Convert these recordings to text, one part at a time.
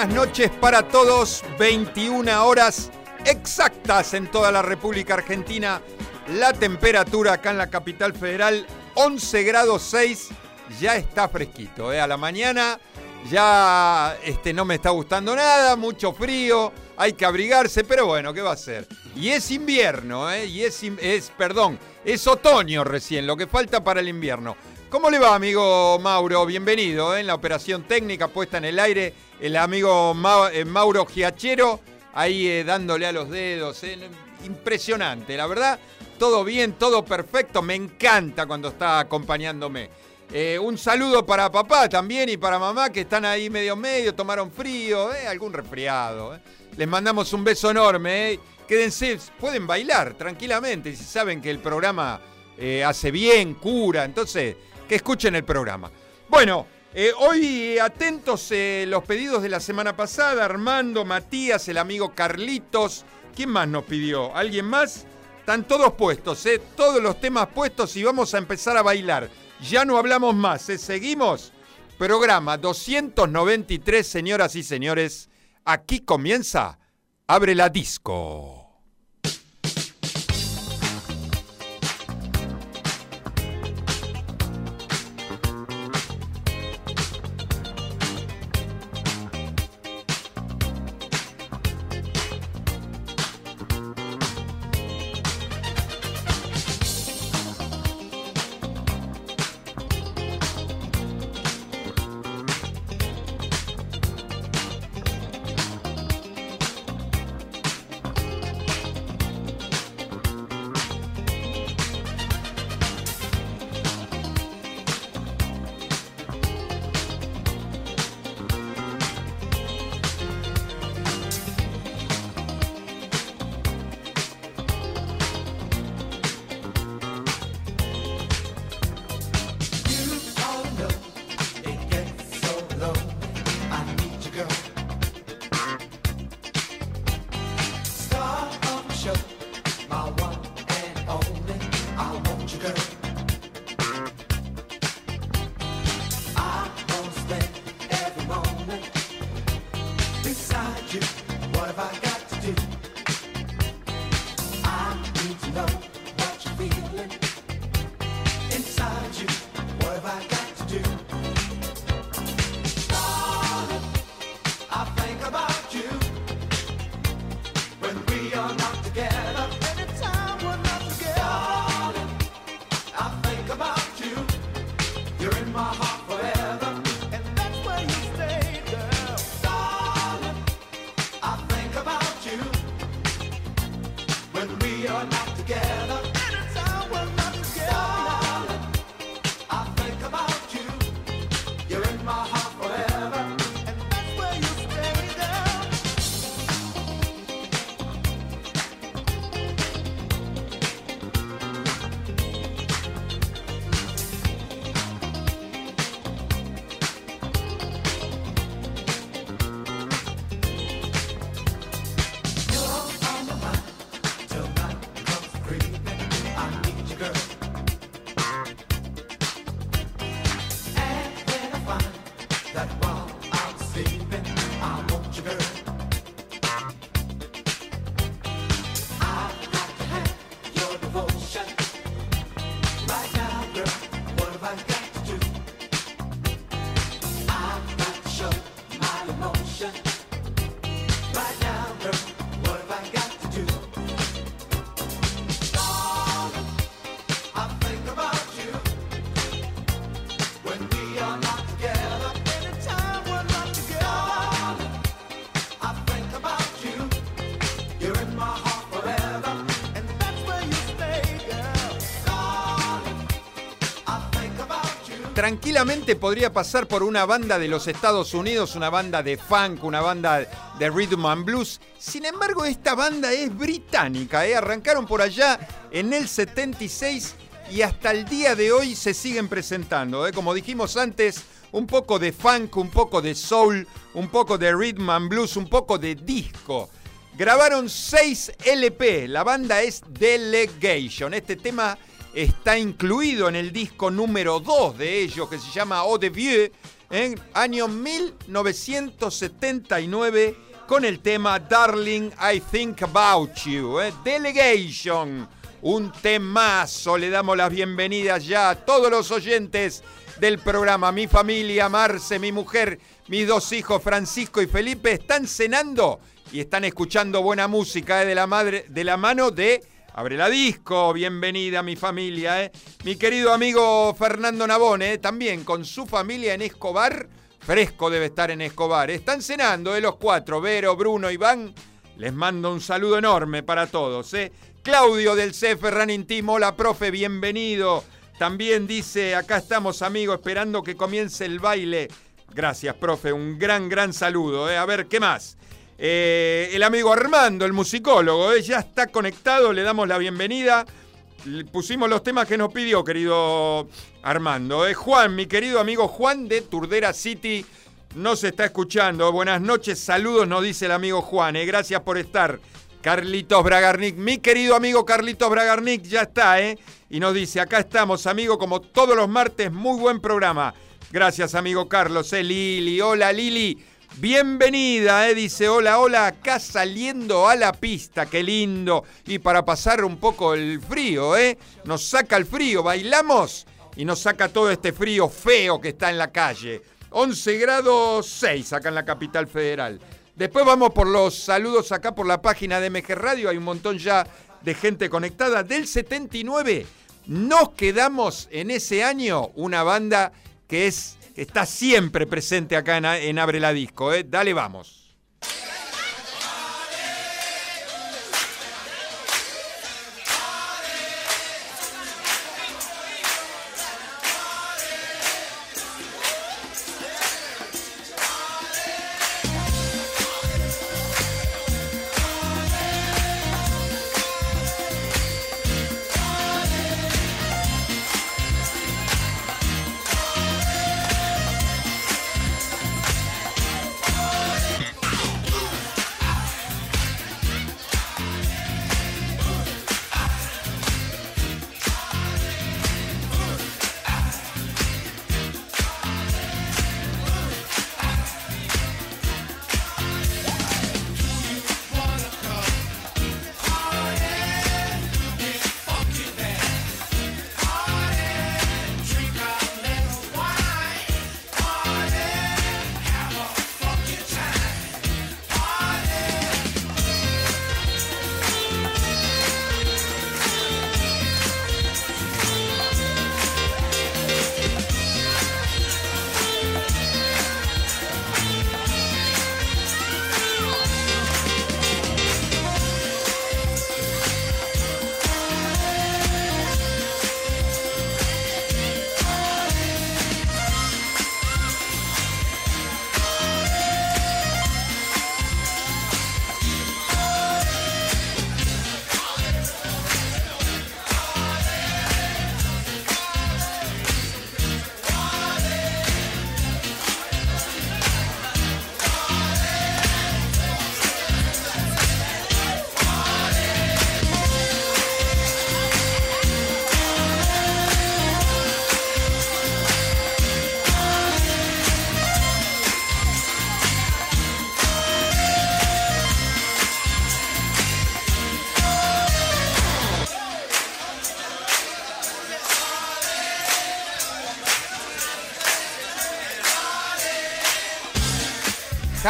buenas noches para todos. 21 horas exactas en toda la República Argentina. La temperatura acá en la capital federal, 11 grados 6. Ya está fresquito, ¿eh? A la mañana ya este, no me está gustando nada, mucho frío, hay que abrigarse, pero bueno, ¿qué va a ser? Y es invierno, ¿eh? Y es, es, perdón, es otoño recién, lo que falta para el invierno. ¿Cómo le va, amigo Mauro? Bienvenido ¿eh? en la operación técnica puesta en el aire. El amigo eh, Mauro Giachero ahí eh, dándole a los dedos. Impresionante, la verdad. Todo bien, todo perfecto. Me encanta cuando está acompañándome. un saludo para papá también y para mamá que están ahí medio medio, tomaron frío, algún resfriado. Les mandamos un beso enorme. Quédense, pueden bailar tranquilamente si saben que el programa hace bien, cura. Entonces que escuchen el programa. Bueno, eh, hoy atentos eh, los pedidos de la semana pasada. Armando, Matías, el amigo Carlitos. ¿Quién más nos pidió? ¿Alguien más? Están todos puestos, eh, todos los temas puestos y vamos a empezar a bailar. Ya no hablamos más, seguimos. Programa 293, señoras y señores. Aquí comienza Abre la Disco. Tranquilamente podría pasar por una banda de los Estados Unidos, una banda de funk, una banda de rhythm and blues. Sin embargo, esta banda es británica, ¿eh? arrancaron por allá en el 76 y hasta el día de hoy se siguen presentando. ¿eh? Como dijimos antes, un poco de funk, un poco de soul, un poco de rhythm and blues, un poco de disco. Grabaron 6 LP, la banda es Delegation. Este tema está incluido en el disco número 2 de ellos, que se llama Eau de Vieux, en año 1979 con el tema Darling, I Think About You, ¿eh? Delegation. Un temazo, le damos las bienvenidas ya a todos los oyentes del programa. Mi familia, Marce, mi mujer, mis dos hijos, Francisco y Felipe, están cenando y están escuchando buena música ¿eh? de, la madre, de la mano de Abre la disco, bienvenida mi familia, ¿eh? Mi querido amigo Fernando Nabone, ¿eh? también con su familia en Escobar, fresco debe estar en Escobar. Están cenando, ¿eh? Los cuatro, Vero, Bruno, Iván. Les mando un saludo enorme para todos, ¿eh? Claudio del C. Ferran Intimo, la profe, bienvenido. También dice, acá estamos amigos, esperando que comience el baile. Gracias, profe, un gran, gran saludo. ¿eh? A ver, ¿qué más? Eh, el amigo Armando, el musicólogo, ¿eh? ya está conectado, le damos la bienvenida. pusimos los temas que nos pidió, querido Armando. ¿eh? Juan, mi querido amigo Juan de Turdera City, nos está escuchando. Buenas noches, saludos, nos dice el amigo Juan. ¿eh? Gracias por estar. Carlitos Bragarnik, mi querido amigo Carlitos Bragarnik, ya está, ¿eh? Y nos dice, acá estamos, amigo, como todos los martes, muy buen programa. Gracias, amigo Carlos. Lili, hola Lili. Bienvenida, dice, hola, hola, acá saliendo a la pista, qué lindo. Y para pasar un poco el frío, ¿eh? Nos saca el frío, bailamos y nos saca todo este frío feo que está en la calle. 11 grados 6 acá en la capital federal. Después vamos por los saludos acá por la página de MG Radio, hay un montón ya de gente conectada. Del 79 nos quedamos en ese año una banda que es está siempre presente acá en, Abre la Disco. ¿eh? Dale, vamos.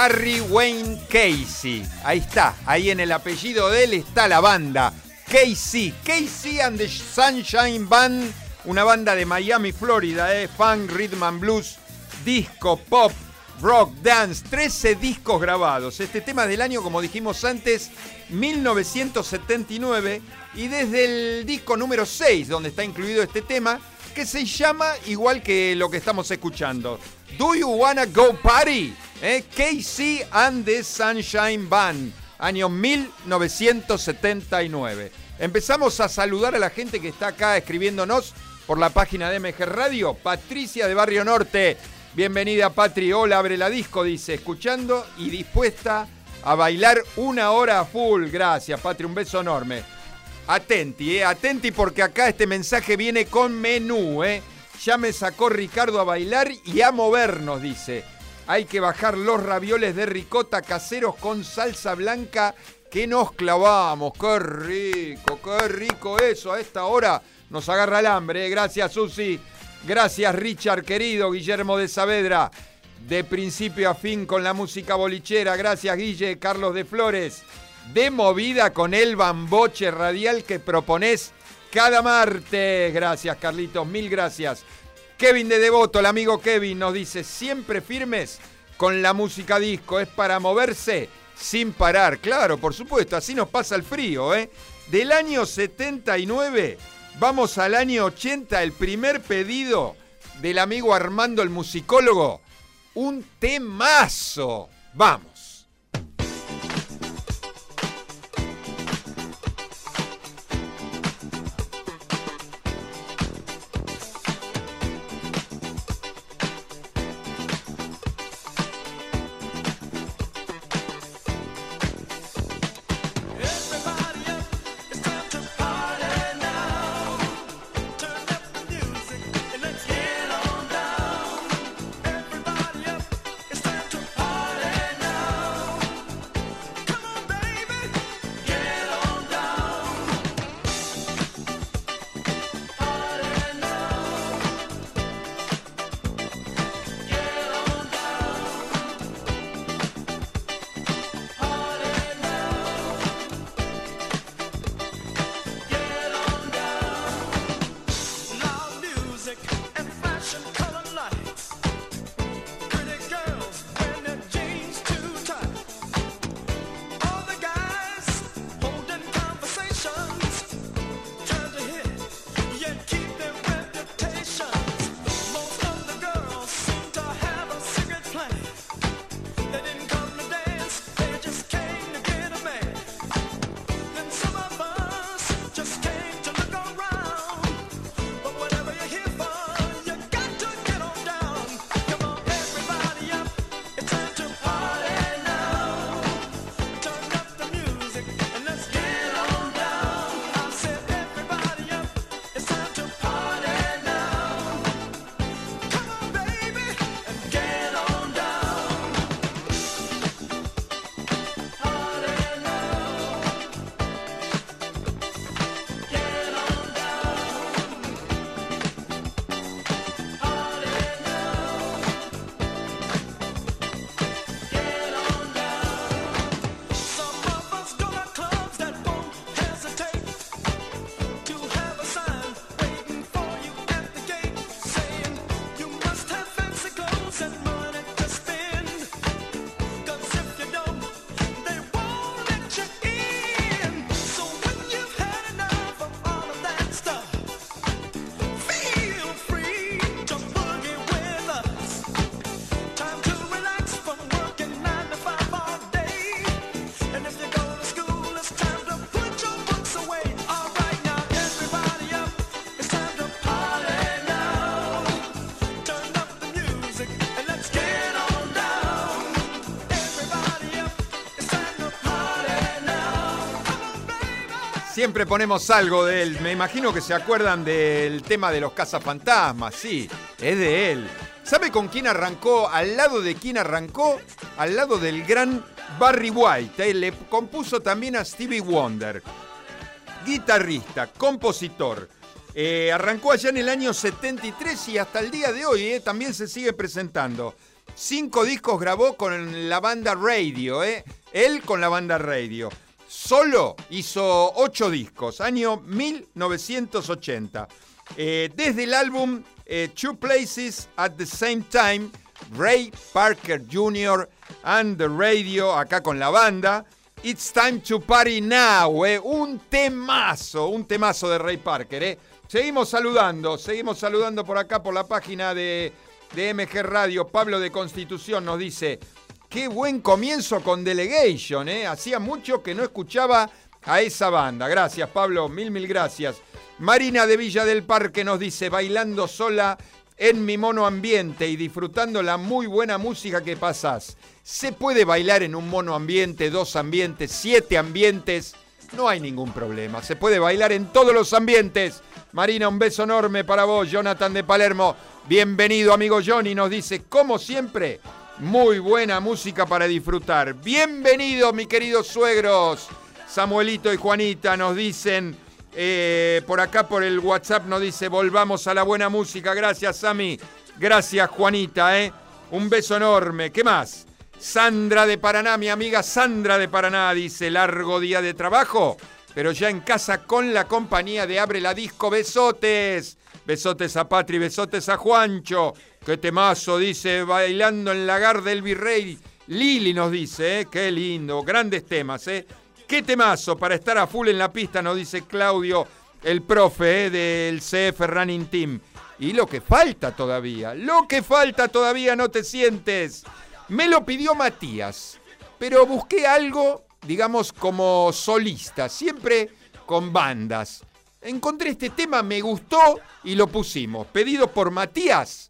Harry Wayne Casey. Ahí está, ahí en el apellido de él está la banda. Casey, Casey and the Sunshine Band, una banda de Miami, Florida, eh, funk, rhythm and blues, disco, pop, rock, dance, 13 discos grabados. Este tema del año, como dijimos antes, 1979, y desde el disco número 6, donde está incluido este tema, que se llama igual que lo que estamos escuchando. Do You Wanna Go Party? ¿Eh? Casey and the Sunshine Band, año 1979. Empezamos a saludar a la gente que está acá escribiéndonos por la página de MG Radio. Patricia de Barrio Norte, bienvenida Patri. Hola, abre la disco, dice, escuchando y dispuesta a bailar una hora full. Gracias, Patri, un beso enorme. Atenti, eh, atenti porque acá este mensaje viene con menú, eh. Ya me sacó Ricardo a bailar y a movernos, dice. Hay que bajar los ravioles de ricota caseros con salsa blanca que nos clavamos. Qué rico, qué rico eso. A esta hora nos agarra el hambre. ¿eh? Gracias, Susi. Gracias, Richard, querido. Guillermo de Saavedra. De principio a fin con la música bolichera. Gracias, Guille. Carlos de Flores. De movida con el bamboche radial que propones cada martes. Gracias, Carlitos. Mil gracias. Kevin de Devoto, el amigo Kevin, nos dice, siempre firmes con la música disco. Es para moverse sin parar. Claro, por supuesto, así nos pasa el frío, ¿eh? Del año 79, vamos al año 80, el primer pedido del amigo Armando el musicólogo. Un temazo. Vamos. Siempre ponemos algo de él. Me imagino que se acuerdan del tema de los cazafantasmas. Sí, es de él. ¿Sabe con quién arrancó? Al lado de quién arrancó? Al lado del gran Barry White. Le compuso también a Stevie Wonder. Guitarrista, compositor. Eh, arrancó allá en el año 73 y hasta el día de hoy eh, también se sigue presentando. Cinco discos grabó con la banda Radio, eh. él con la banda Radio. Solo hizo ocho discos, año 1980. Eh, desde el álbum eh, Two Places at the Same Time, Ray Parker Jr. and the Radio, acá con la banda. It's Time to Party Now, eh. un temazo, un temazo de Ray Parker. Eh. Seguimos saludando, seguimos saludando por acá por la página de, de MG Radio. Pablo de Constitución nos dice, Qué buen comienzo con Delegation, ¿eh? Hacía mucho que no escuchaba a esa banda. Gracias, Pablo, mil, mil gracias. Marina de Villa del Parque nos dice, bailando sola en mi mono ambiente y disfrutando la muy buena música que pasás. ¿Se puede bailar en un mono ambiente, dos ambientes, siete ambientes? no hay ningún problema. Se puede bailar en todos los ambientes. Marina, un beso enorme para vos. Jonathan de Palermo, bienvenido amigo Johnny. Nos dice, como siempre, muy buena música para disfrutar. Bienvenido, mi queridos suegros. Samuelito y Juanita nos dicen, eh, por acá por el WhatsApp nos dice, volvamos a la buena música. Gracias, Sami. Gracias, Juanita. ¿eh? Un beso enorme. ¿Qué más? Sandra de Paraná, mi amiga Sandra de Paraná, dice, largo día de trabajo, pero ya en casa con la compañía de Abre la Disco. Besotes. Besotes a Patri, besotes a Juancho. Qué temazo, dice, bailando en lagar del virrey. Lili nos dice, ¿eh? qué lindo, grandes temas, ¿eh? Qué temazo para estar a full en la pista, nos dice Claudio, el profe ¿eh? del CF Running Team. Y lo que falta todavía, lo que falta todavía, no te sientes. Me lo pidió Matías, pero busqué algo, digamos, como solista, siempre con bandas. Encontré este tema, me gustó y lo pusimos. Pedido por Matías,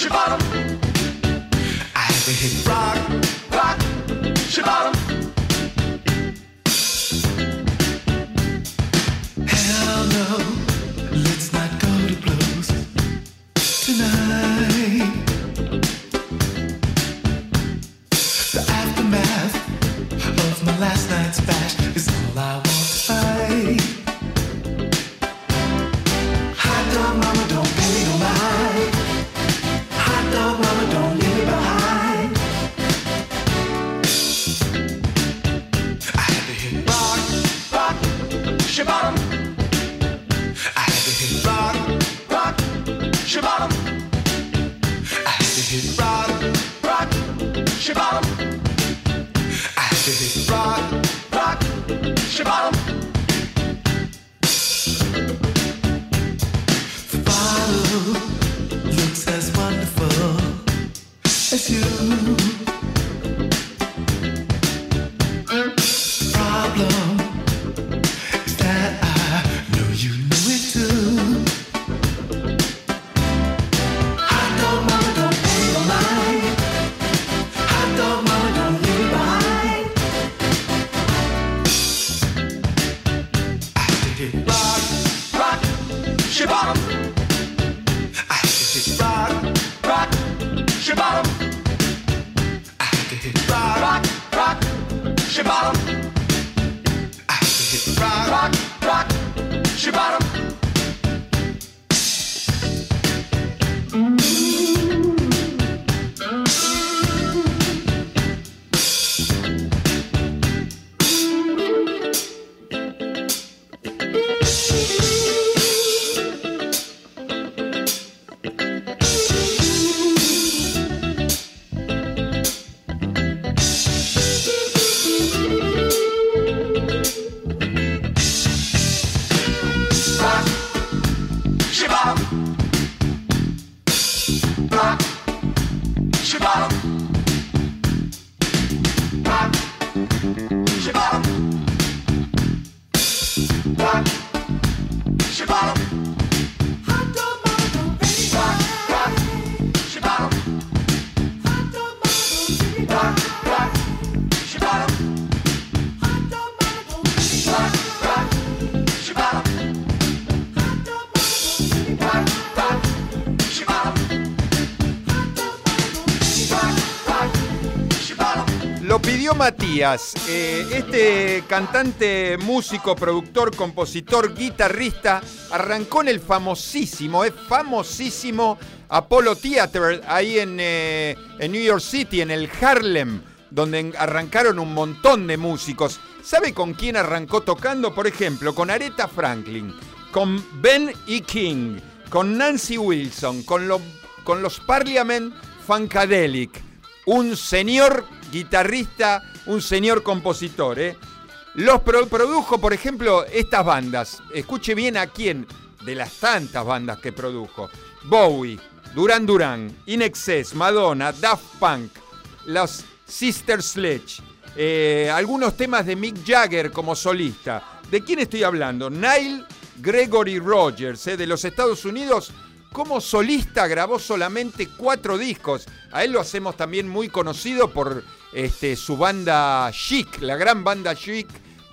shabottom. I had to hit rock, rock, shabottom. Hell no, let's not go to blows tonight. The aftermath of my last Eh, este cantante, músico, productor, compositor, guitarrista, arrancó en el famosísimo, es famosísimo Apollo Theater, ahí eh, en, New York City, en el Harlem, donde arrancaron un montón de músicos. ¿Sabe con quién arrancó tocando? Por ejemplo, con Aretha Franklin, con Ben E. King, con Nancy Wilson, con, con los Parliament Funkadelic. Un señor guitarrista, un señor compositor. ¿eh? Los pro- produjo, por ejemplo, estas bandas. Escuche bien a quién, de las tantas bandas que produjo. Bowie, Duran Duran, In Excess, Madonna, Daft Punk, los Sister Sledge, eh, algunos temas de Mick Jagger como solista. ¿De quién estoy hablando? Nile Gregory Rogers, eh, de los Estados Unidos. Como solista grabó solamente cuatro discos. A él lo hacemos también muy conocido por este, su banda Chic, la gran banda Chic,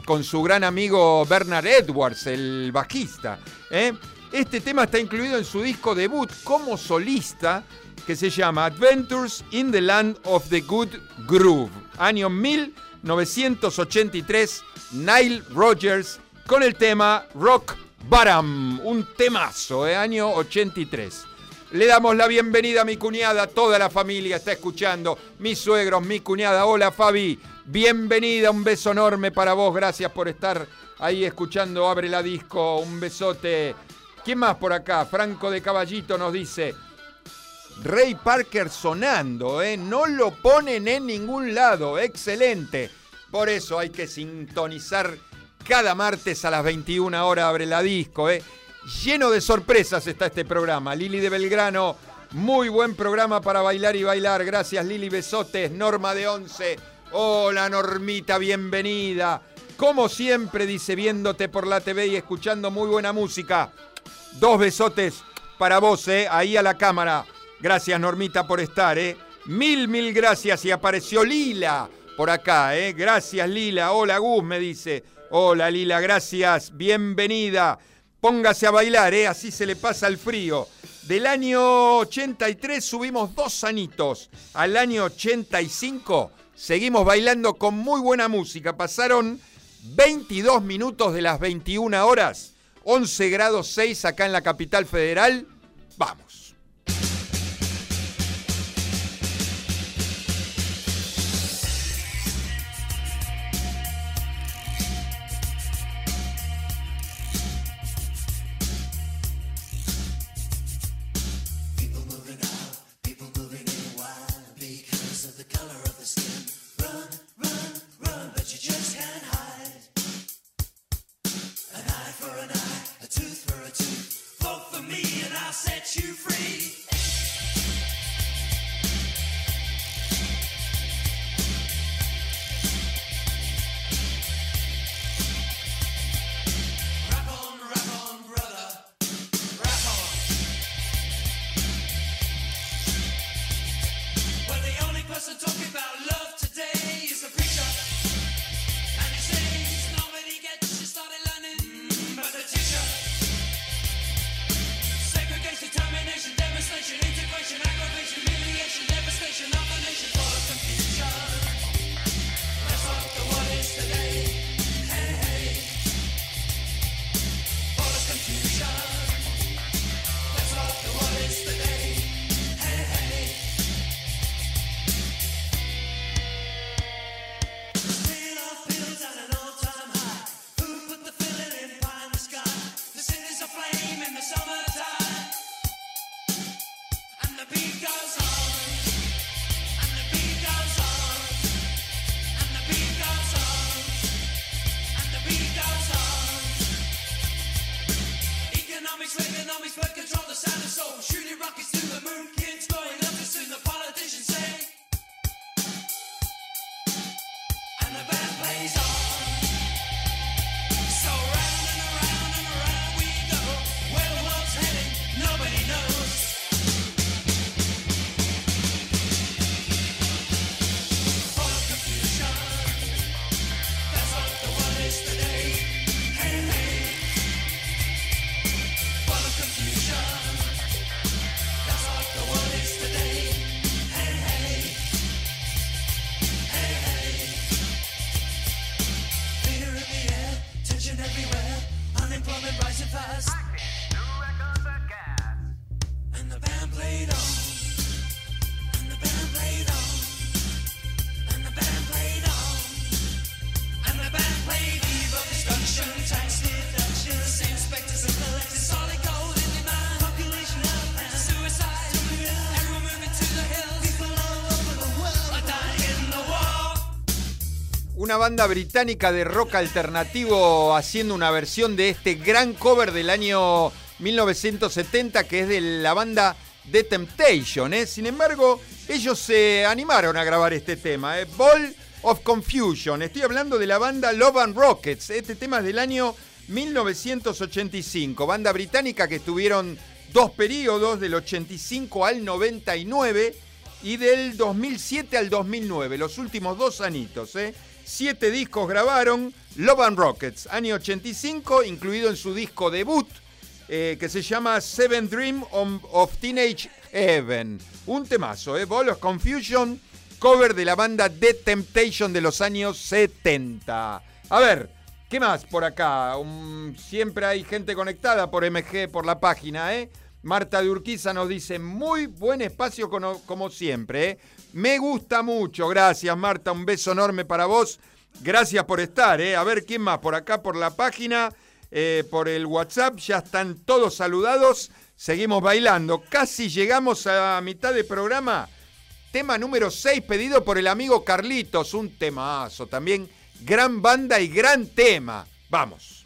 con su gran amigo Bernard Edwards, el bajista. ¿eh? Este tema está incluido en su disco debut como solista, que se llama Adventures in the Land of the Good Groove, año 1983, Nile Rogers con el tema Rock Bottom, un temazo, ¿eh? año 83. Le damos la bienvenida a mi cuñada, toda la familia está escuchando, mis suegros, mi cuñada, hola Fabi, bienvenida, un beso enorme para vos, gracias por estar ahí escuchando Abre la Disco, un besote. ¿Quién más por acá? Franco de Caballito nos dice, Ray Parker sonando, ¿eh? no lo ponen en ningún lado, excelente. Por eso hay que sintonizar cada martes a las 21 horas abre la disco, ¿eh? Lleno de sorpresas está este programa. Lili de Belgrano, muy buen programa para bailar y bailar. Gracias Lili, besotes. Norma de Once, hola Normita, bienvenida. Como siempre, dice, viéndote por la TV y escuchando muy buena música. Dos besotes para vos, ¿eh? Ahí a la cámara. Gracias, Normita, por estar, ¿eh? Mil, mil gracias. Y apareció Lila por acá, ¿eh? Gracias, Lila. Hola, Gus, me dice. Hola, Lila, gracias. Bienvenida. Póngase a bailar, ¿eh? Así se le pasa el frío. Del año 83 subimos dos anitos. Al año 85 seguimos bailando con muy buena música. Pasaron 22 minutos de las 21 horas. 11 grados 6 acá en la capital federal. Vamos. Banda británica de rock alternativo haciendo una versión de este gran cover del año 1970 que es de la banda The Temptation. ¿eh? Sin embargo, ellos se animaron a grabar este tema, ¿eh? Ball of Confusion. Estoy hablando de la banda Love and Rockets. Este tema es del año 1985, banda británica que estuvieron dos periodos, del 85 al 99 y del 2007 al 2009, los últimos dos anitos. ¿eh? Siete discos grabaron, Love and Rockets, año 85, incluido en su disco debut, eh, que se llama Seven Dream of, Teenage Heaven. Un temazo, ¿eh? Ball of Confusion, cover de la banda The Temptation de los años 70. A ver, ¿qué más por acá? Siempre hay gente conectada por MG, por la página, ¿eh? Marta de Urquiza nos dice, muy buen espacio como, como siempre. ¿eh? Me gusta mucho, gracias Marta, un beso enorme para vos. Gracias por estar, ¿eh? A ver, ¿quién más? Por acá, por la página, eh, por el WhatsApp, ya están todos saludados. Seguimos bailando. Casi llegamos a mitad de programa. Tema número 6 pedido por el amigo Carlitos. Un temazo también. Gran banda y gran tema. Vamos.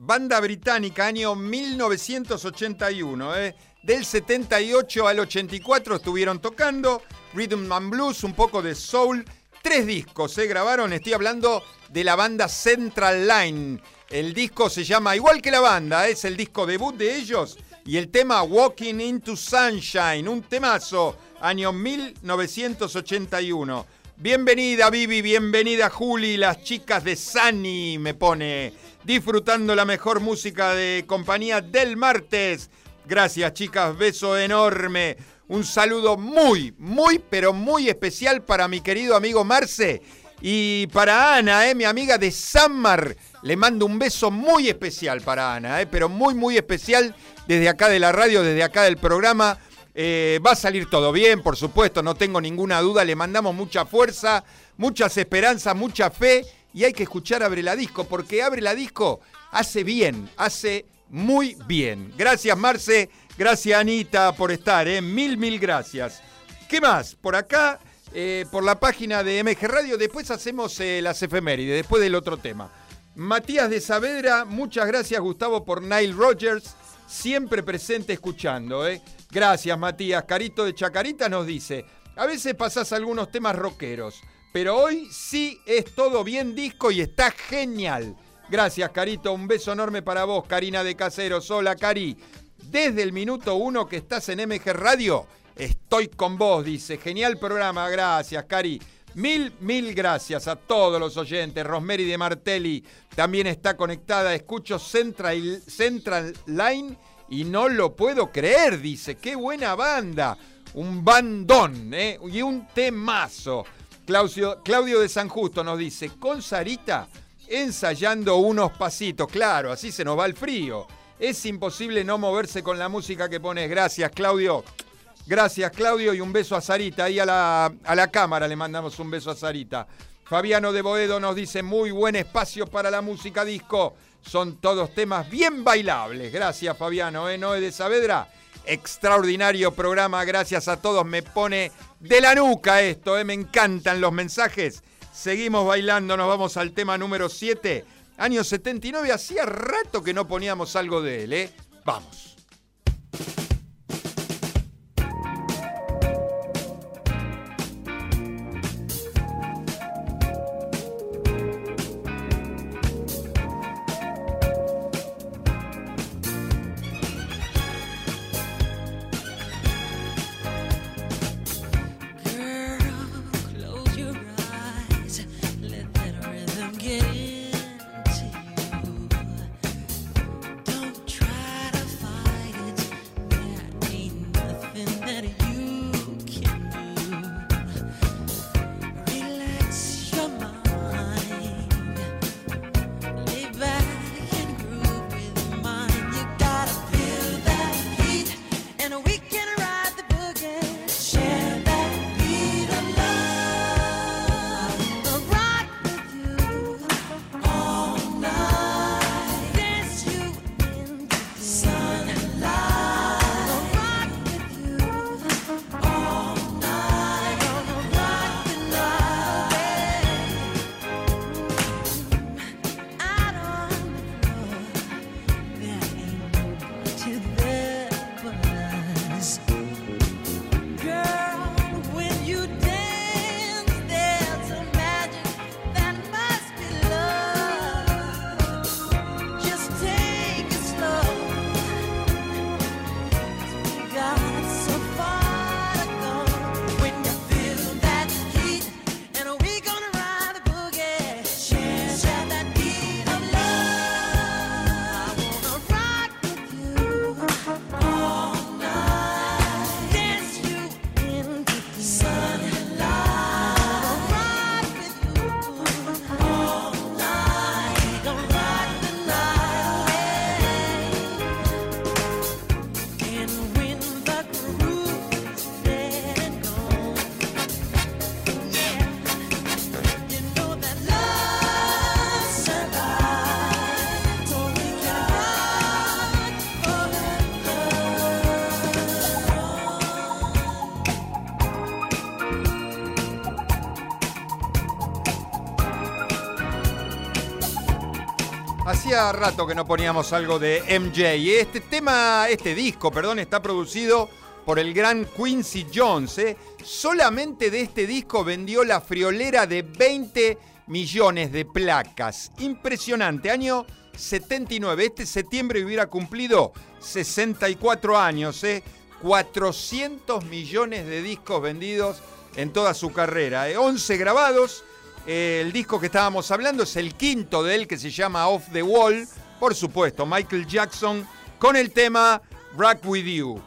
Banda británica, año 1981, ¿eh? Del 78 al 84 estuvieron tocando Rhythm and Blues, un poco de soul. Tres discos se grabaron, estoy hablando de la banda Central Line. El disco se llama, igual que la banda, es el disco debut de ellos. Y el tema Walking into Sunshine, un temazo, año 1981. Bienvenida Vivi, bienvenida Juli, las chicas de Sunny me pone, disfrutando la mejor música de compañía del martes. Gracias chicas, beso enorme. Un saludo muy, muy, pero muy especial para mi querido amigo Marce y para Ana, eh, mi amiga de Sanmar. Le mando un beso muy especial para Ana, eh, pero muy, muy especial desde acá de la radio, desde acá del programa. Eh, va a salir todo bien, por supuesto, no tengo ninguna duda. Le mandamos mucha fuerza, muchas esperanzas, mucha fe. Y hay que escuchar Abre la Disco, porque Abre la Disco hace bien, hace muy bien. Gracias, Marce. Gracias, Anita, por estar. ¿eh? Mil, mil gracias. ¿Qué más? Por acá, eh, por la página de MG Radio. Después hacemos eh, las efemérides, después del otro tema. Matías de Saavedra, muchas gracias, Gustavo, por Nile Rogers. Siempre presente escuchando. ¿eh? Gracias, Matías. Carito de Chacarita nos dice: A veces pasás algunos temas rockeros, pero hoy sí es todo bien disco y está genial. Gracias, Carito. Un beso enorme para vos, Karina de Caseros. Hola, Cari. Desde el minuto uno que estás en MG Radio, estoy con vos, dice. Genial programa, gracias, Cari. Mil, mil gracias a todos los oyentes. Rosemary de Martelli también está conectada. Escucho Central, Central Line y no lo puedo creer, dice. Qué buena banda. Un bandón, ¿eh? Y un temazo. Claudio, Claudio de San Justo nos dice, con Sarita ensayando unos pasitos. Claro, así se nos va el frío. Es imposible no moverse con la música que pones. Gracias, Claudio. Gracias, Claudio, y un beso a Sarita. Ahí a la, a la cámara le mandamos un beso a Sarita. Fabiano de Boedo nos dice, muy buen espacio para la música disco. Son todos temas bien bailables. Gracias, Fabiano. ¿eh? Noé de Saavedra, extraordinario programa. Gracias a todos. Me pone de la nuca esto. ¿eh? Me encantan los mensajes. Seguimos bailando. Nos vamos al tema número 7. Año 79. Hacía rato que no poníamos algo de él. ¿eh? Vamos. Rato que no poníamos algo de MJ. Este tema, este disco, perdón, está producido por el gran Quincy Jones. ¿eh? Solamente de este disco vendió la friolera de 20 millones de placas. Impresionante. Año 79. Este septiembre hubiera cumplido 64 años. ¿eh? 400 millones de discos vendidos en toda su carrera. ¿eh? 11 grabados. El disco que estábamos hablando es el quinto de él que se llama Off the Wall. Por supuesto, Michael Jackson con el tema Rock With You.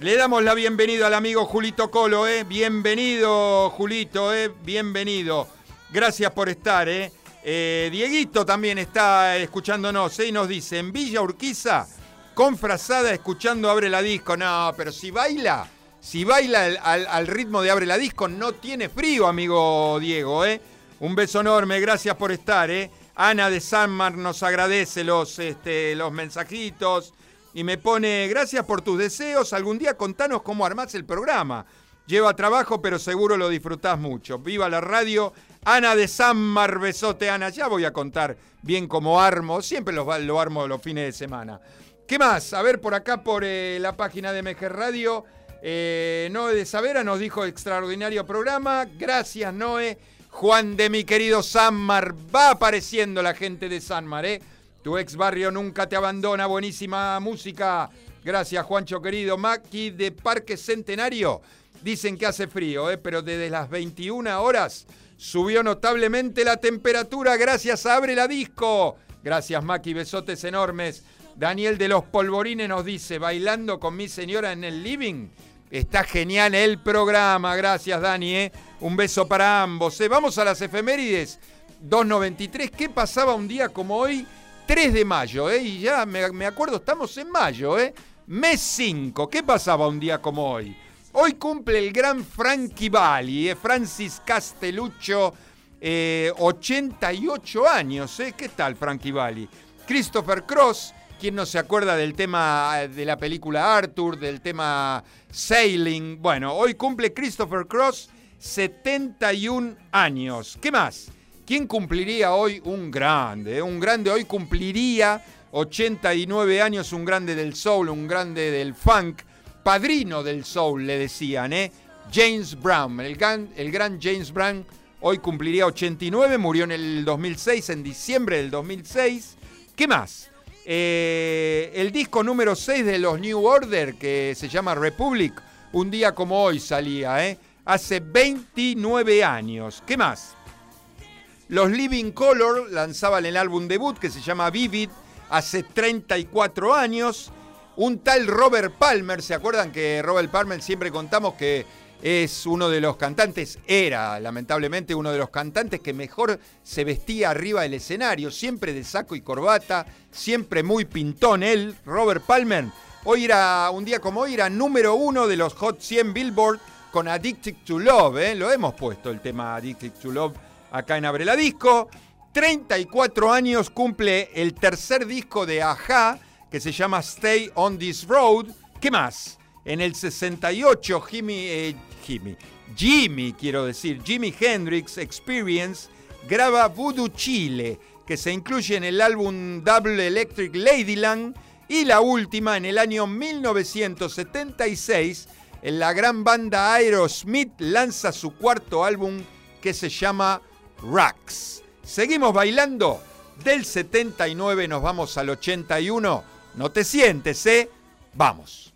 Le damos la bienvenida al amigo Julito Colo, ¿eh? Bienvenido, Julito, ¿eh? Bienvenido. Gracias por estar, ¿eh? Eh, Dieguito también está escuchándonos ¿eh? y nos dice, en Villa Urquiza, con frazada escuchando Abre la Disco. No, pero si baila, si baila al- al ritmo de Abre la Disco, no tiene frío, amigo Diego, ¿eh? Un beso enorme, gracias por estar, ¿eh? Ana de Sanmar nos agradece los, este, los mensajitos y me pone, gracias por tus deseos, algún día contanos cómo armás el programa. Lleva trabajo, pero seguro lo disfrutás mucho. Viva la radio. Ana de Sanmar, besote Ana. Ya voy a contar bien cómo armo. Siempre lo, lo armo los fines de semana. ¿Qué más? A ver, por acá, por eh, la página de MG Radio. Eh, Noé de Savera nos dijo extraordinario programa. Gracias, Noé. Juan de mi querido Sanmar. Va apareciendo la gente de Sanmar, ¿eh? Tu ex barrio nunca te abandona. Buenísima música. Gracias, Juancho querido. Maki de Parque Centenario. Dicen que hace frío, ¿eh? pero desde las 21 horas subió notablemente la temperatura. Gracias, abre la disco. Gracias, Maki. Besotes enormes. Daniel de los Polvorines nos dice, bailando con mi señora en el living. Está genial el programa. Gracias, Dani. ¿eh? Un beso para ambos. ¿eh? Vamos a las efemérides. 2.93. ¿Qué pasaba un día como hoy? 3 de mayo, ¿eh? Y ya me, acuerdo, estamos en mayo, ¿eh? Mes 5. ¿Qué pasaba un día como hoy? Hoy cumple el gran Frankie Valli, ¿eh? Francis Castelluccio, eh, 88 años, ¿eh? ¿Qué tal Frankie Valli? Christopher Cross, ¿quién no se acuerda del tema eh, de la película Arthur, del tema Sailing? Bueno, hoy cumple Christopher Cross 71 años. ¿Qué más? ¿Quién cumpliría hoy un grande? eh? Un grande hoy cumpliría 89 años, un grande del soul, un grande del funk, padrino del soul, le decían, ¿eh? James Brown, el gran, el gran James Brown, hoy cumpliría 89, murió en el 2006, en diciembre del 2006. ¿Qué más? Eh, el disco número 6 de los New Order, que se llama Republic, un día como hoy salía, ¿eh? Hace 29 años. ¿Qué más? Los Living Color lanzaban el álbum debut que se llama Vivid hace 34 años. Un tal Robert Palmer, ¿se acuerdan que Robert Palmer siempre contamos que es uno de los cantantes, era lamentablemente uno de los cantantes que mejor se vestía arriba del escenario, siempre de saco y corbata, siempre muy pintón él, Robert Palmer. Hoy era, un día como hoy, era número uno de los Hot 100 Billboard con Addicted to Love, ¿eh? lo hemos puesto el tema Addicted to Love acá en Abre la Disco. 34 años cumple el tercer disco de Aja, que se llama Stay on This Road. ¿Qué más? En el 68, Jimmy, eh, Jimmy, Jimmy, quiero decir, Jimi Hendrix Experience graba Voodoo Chile, que se incluye en el álbum Double Electric Ladyland. Y la última, en el año 1976, la gran banda Aerosmith lanza su cuarto álbum que se llama Rocks. Seguimos bailando. Del 79 nos vamos al 81. No te sientes, ¿eh? Vamos.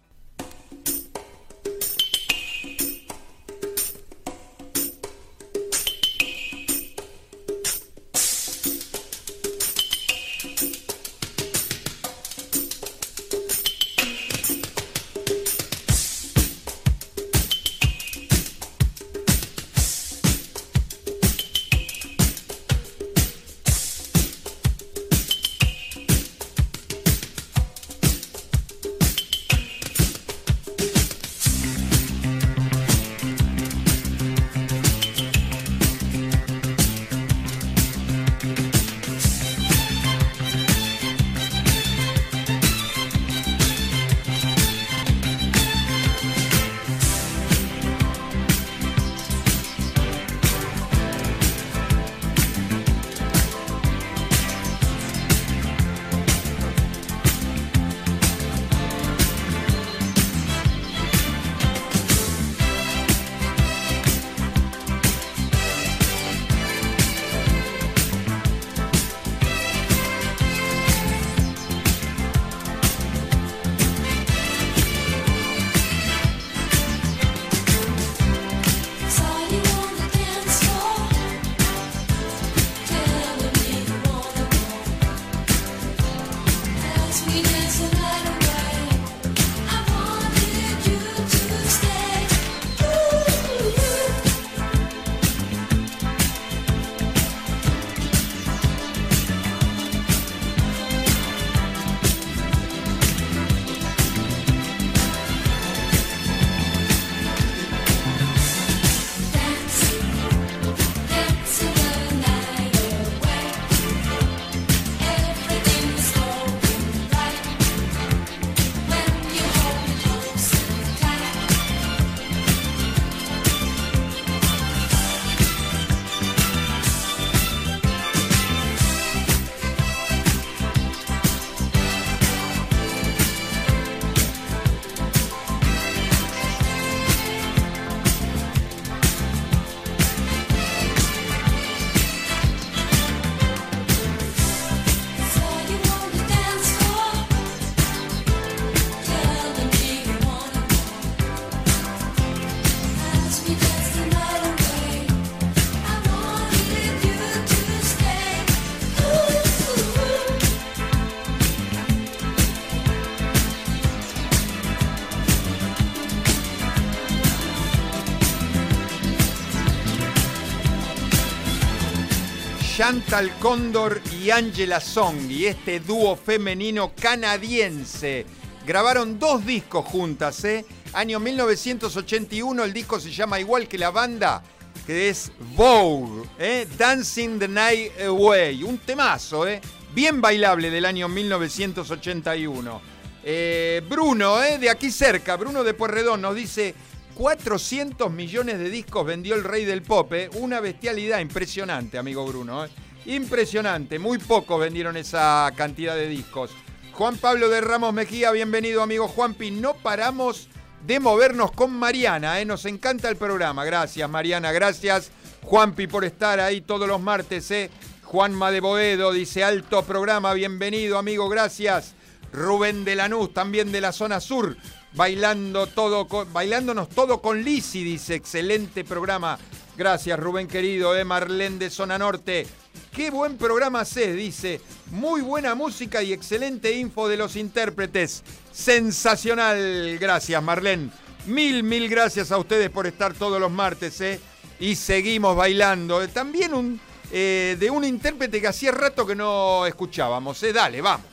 Chantal Condor y Angela Song y este dúo femenino canadiense. Grabaron dos discos juntas, ¿eh? Año 1981, el disco se llama igual que la banda, que es Vogue, ¿eh? Dancing the Night Away. Un temazo, ¿eh? Bien bailable del año 1981. Eh, Bruno, ¿eh? de aquí cerca, Bruno de Puerredón, nos dice 400 millones de discos vendió el rey del pop, ¿eh? una bestialidad impresionante, amigo Bruno. ¿eh? Impresionante, muy pocos vendieron esa cantidad de discos. Juan Pablo de Ramos Mejía, bienvenido amigo Juanpi. No paramos de movernos con Mariana, ¿eh? nos encanta el programa. Gracias Mariana, gracias Juanpi por estar ahí todos los martes. ¿eh? Juanma de Boedo dice alto programa, bienvenido amigo, gracias. Rubén de Lanús, también de la zona sur, bailando todo con- bailándonos todo con Lisi, dice, excelente programa. Gracias, Rubén querido, eh, Marlene de Zona Norte. Qué buen programa haces, dice. Muy buena música y excelente info de los intérpretes. Sensacional. Gracias, Marlene. Mil, mil gracias a ustedes por estar todos los martes, ¿eh? Y seguimos bailando. Eh, También un, eh, de un intérprete que hacía rato que no escuchábamos, ¿eh? Dale, vamos.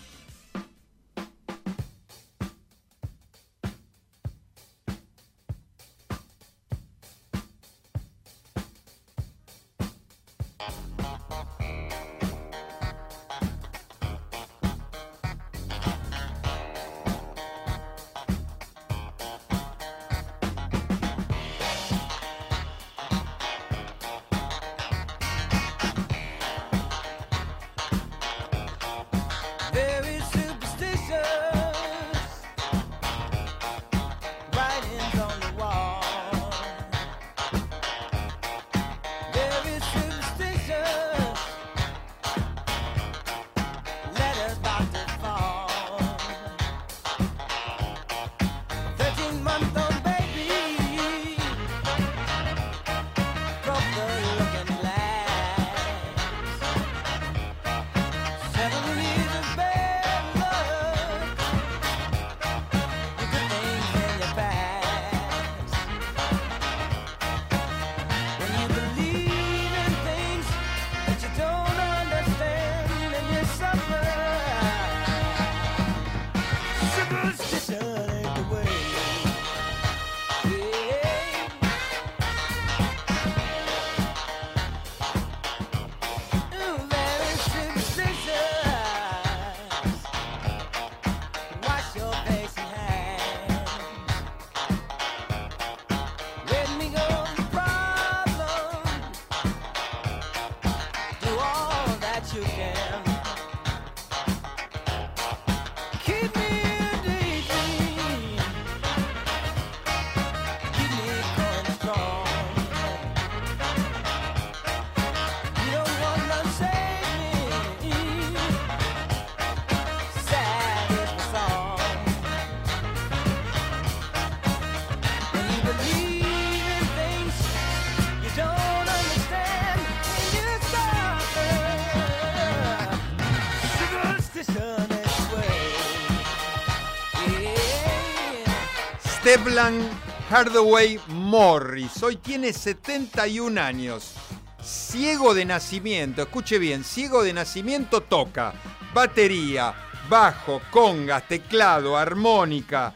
Steplan Hardaway Morris. Hoy tiene 71 años. Ciego de nacimiento. Escuche bien, ciego de nacimiento toca batería, bajo, congas, teclado, armónica.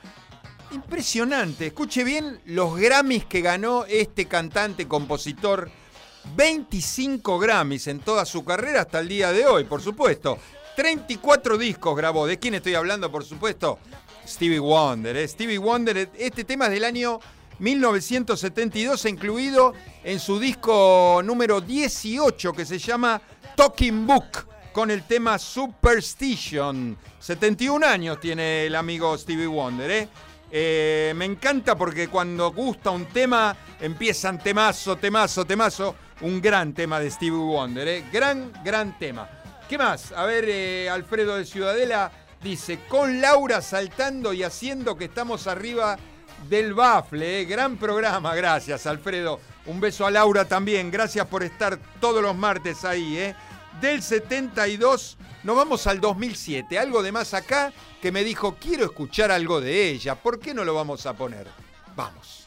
Impresionante. Escuche bien los Grammys que ganó este cantante, compositor. 25 Grammys en toda su carrera hasta el día de hoy, por supuesto. 34 discos grabó. ¿De quién estoy hablando, por supuesto? Stevie Wonder. ¿eh? Stevie Wonder, este tema es del año 1972, incluido en su disco número 18 que se llama Talking Book, con el tema Superstition. 71 años tiene el amigo Stevie Wonder. ¿eh? Eh, me encanta porque cuando gusta un tema, empiezan temazo, temazo, temazo. Un gran tema de Stevie Wonder, ¿eh? gran, gran tema. ¿Qué más? A ver, eh, Alfredo de Ciudadela dice, con Laura saltando y haciendo que estamos arriba del bafle. ¿eh? Gran programa, gracias Alfredo. Un beso a Laura también, gracias por estar todos los martes ahí. ¿eh? Del 72 nos vamos al 2007, algo de más acá que me dijo, quiero escuchar algo de ella, ¿por qué no lo vamos a poner? Vamos.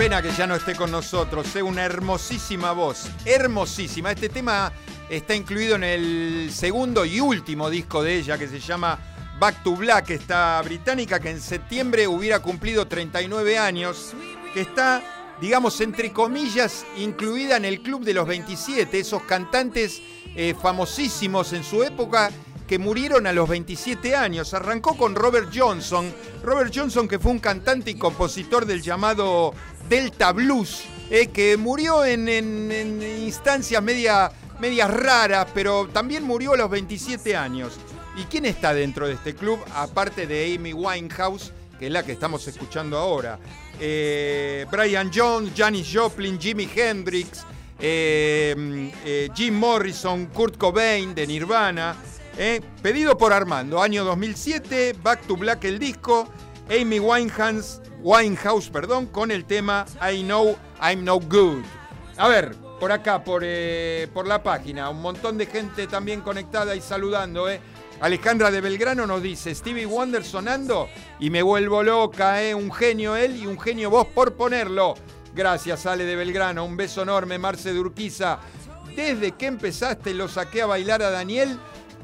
Pena que ya no esté con nosotros, es una hermosísima voz, hermosísima. Este tema está incluido en el segundo y último disco de ella que se llama Back to Black, esta británica que en septiembre hubiera cumplido 39 años, que está, digamos, entre comillas, incluida en el Club de los 27, esos cantantes eh, famosísimos en su época que murieron a los 27 años. Arrancó con Robert Johnson. Robert Johnson, que fue un cantante y compositor del llamado Delta Blues, eh, que murió en, instancias media, medias raras, pero también murió a los 27 años. ¿Y quién está dentro de este club? Aparte de Amy Winehouse, que es la que estamos escuchando ahora. Eh, Brian Jones, Janis Joplin, Jimi Hendrix, eh, eh, Jim Morrison, Kurt Cobain de Nirvana. Eh, pedido por Armando, año 2007, Back to Black el disco, Amy Winehouse, Winehouse perdón, con el tema I Know I'm No Good. A ver, por acá, por, eh, por la página, un montón de gente también conectada y saludando. Eh. Alejandra de Belgrano nos dice, Stevie Wonder sonando y me vuelvo loca, eh. un genio él y un genio vos por ponerlo. Gracias, Ale de Belgrano, un beso enorme, Marce de Urquiza. Desde que empezaste lo saqué a bailar a Daniel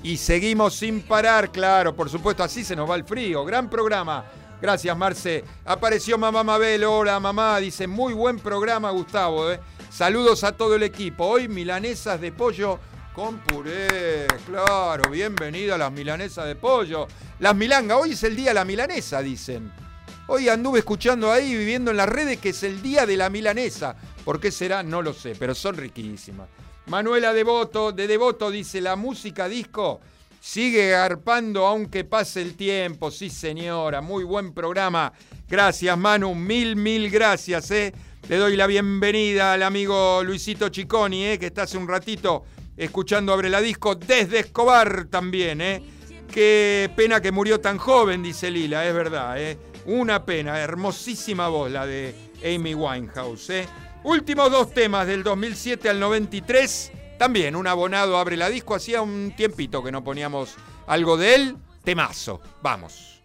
y seguimos sin parar, claro, por supuesto, así se nos va el frío. Gran programa. Gracias, Marce. Apareció mamá Mabel. Hola, mamá. Dice, muy buen programa, Gustavo. eh. Saludos a todo el equipo. Hoy milanesas de pollo con puré. Claro, bienvenida a las milanesas de pollo. Las milangas, hoy es el día de la milanesa, dicen. Hoy anduve escuchando ahí, viviendo en las redes, que es el día de la milanesa. ¿Por qué será? No lo sé, pero son riquísimas. Manuela Devoto, de Devoto, dice, la música disco sigue garpando aunque pase el tiempo. Sí, señora, muy buen programa. Gracias, Manu, mil, mil gracias, ¿eh? Le doy la bienvenida al amigo Luisito Chiconi, ¿eh? que está hace un ratito escuchando Abre la Disco desde Escobar también, ¿eh? Qué pena que murió tan joven, dice Lila, es verdad, ¿eh? Una pena, hermosísima voz la de Amy Winehouse, ¿eh? Últimos dos temas del 2007 al 93, también un abonado abre la disco, hacía un tiempito que no poníamos algo de él, temazo, vamos.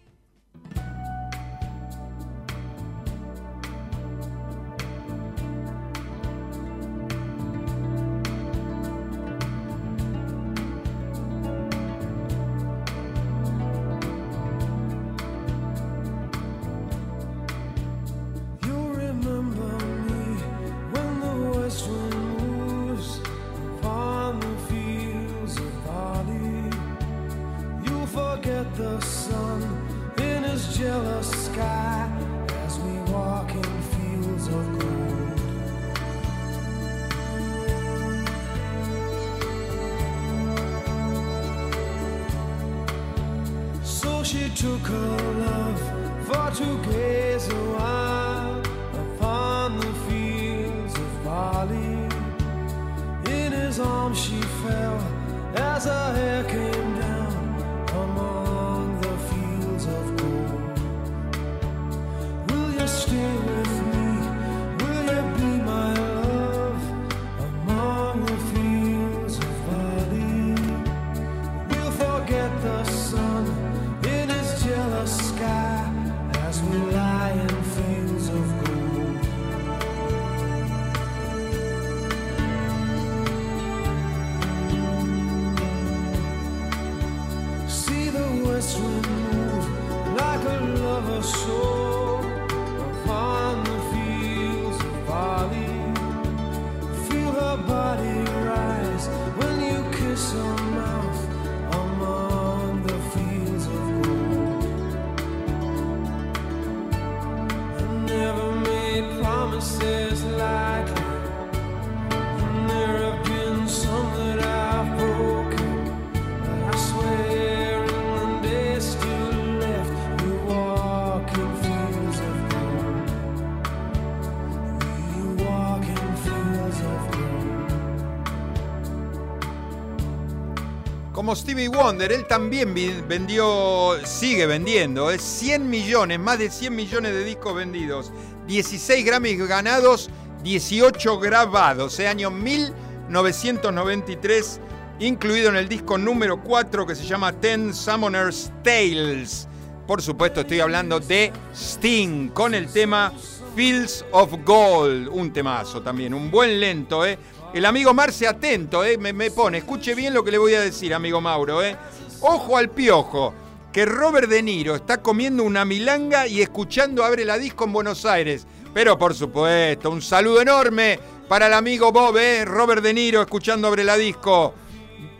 Stevie Wonder, él también vendió, sigue vendiendo, es 100 millones, más de 100 millones de discos vendidos, 16 Grammys ganados, 18 grabados, eh, año 1993, incluido en el disco número 4 que se llama Ten Summoner's Tales. Por supuesto, estoy hablando de Sting con el tema Fields of Gold, un temazo también, un buen lento, ¿eh? El amigo Marce atento, ¿eh? Me, pone, escuche bien lo que le voy a decir, amigo Mauro, ¿eh? Ojo al piojo, que Robert De Niro está comiendo una milanga y escuchando Abre la Disco en Buenos Aires. Pero por supuesto, un saludo enorme para el amigo Bob, ¿eh? Robert De Niro escuchando Abre la Disco.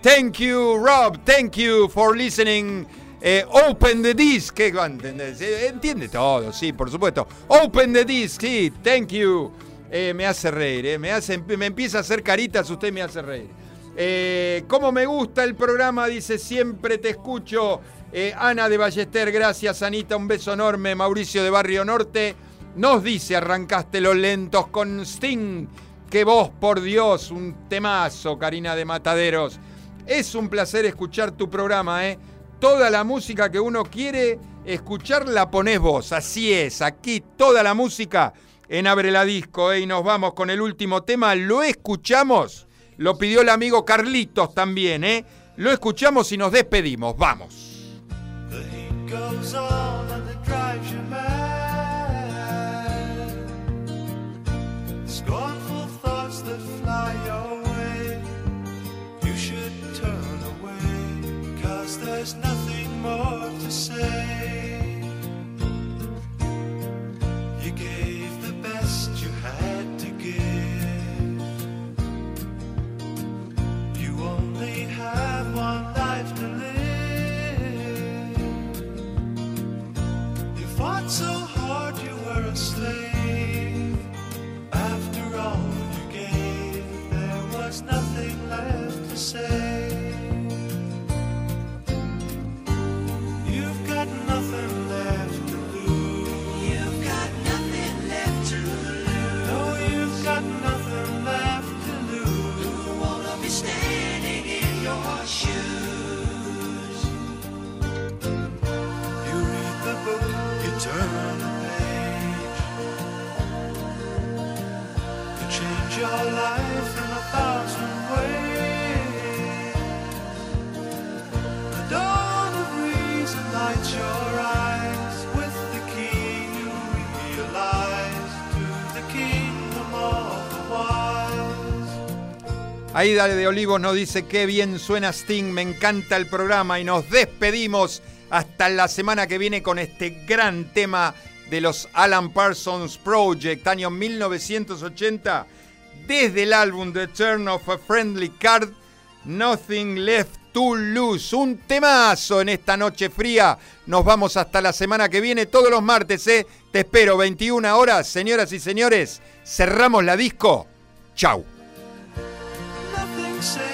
Thank you, Rob. Thank you for listening. Eh, open the disc. ¿Qué va a entender? Se Entiende todo, sí, por supuesto. Open the disc, sí. Thank you. Eh, me hace reír, eh, me, hace, me empieza a hacer caritas, usted me hace reír. Eh, ¿Cómo me gusta el programa? Dice, siempre te escucho. Eh, Ana de Ballester, gracias Anita, un beso enorme. Mauricio de Barrio Norte nos dice, arrancaste los lentos con Sting. Que vos, por Dios, un temazo, Karina de Mataderos. Es un placer escuchar tu programa, ¿eh? Toda la música que uno quiere escuchar la ponés vos. Así es, aquí toda la música en Abre la Disco, ¿eh? Y nos vamos con el último tema. Lo escuchamos. Lo pidió el amigo Carlitos también, ¿eh? Lo escuchamos y nos despedimos. Vamos. The heat say. Aida de Olivos nos dice qué bien suena Sting, me encanta el programa y nos despedimos hasta la semana que viene con este gran tema de los Alan Parsons Project, año 1980, desde el álbum The Turn of a Friendly Card, Nothing Left to Lose, un temazo en esta noche fría. Nos vamos hasta la semana que viene, todos los martes, ¿eh? Te espero, 21 horas, señoras y señores. Cerramos la disco. Chau. Nothing says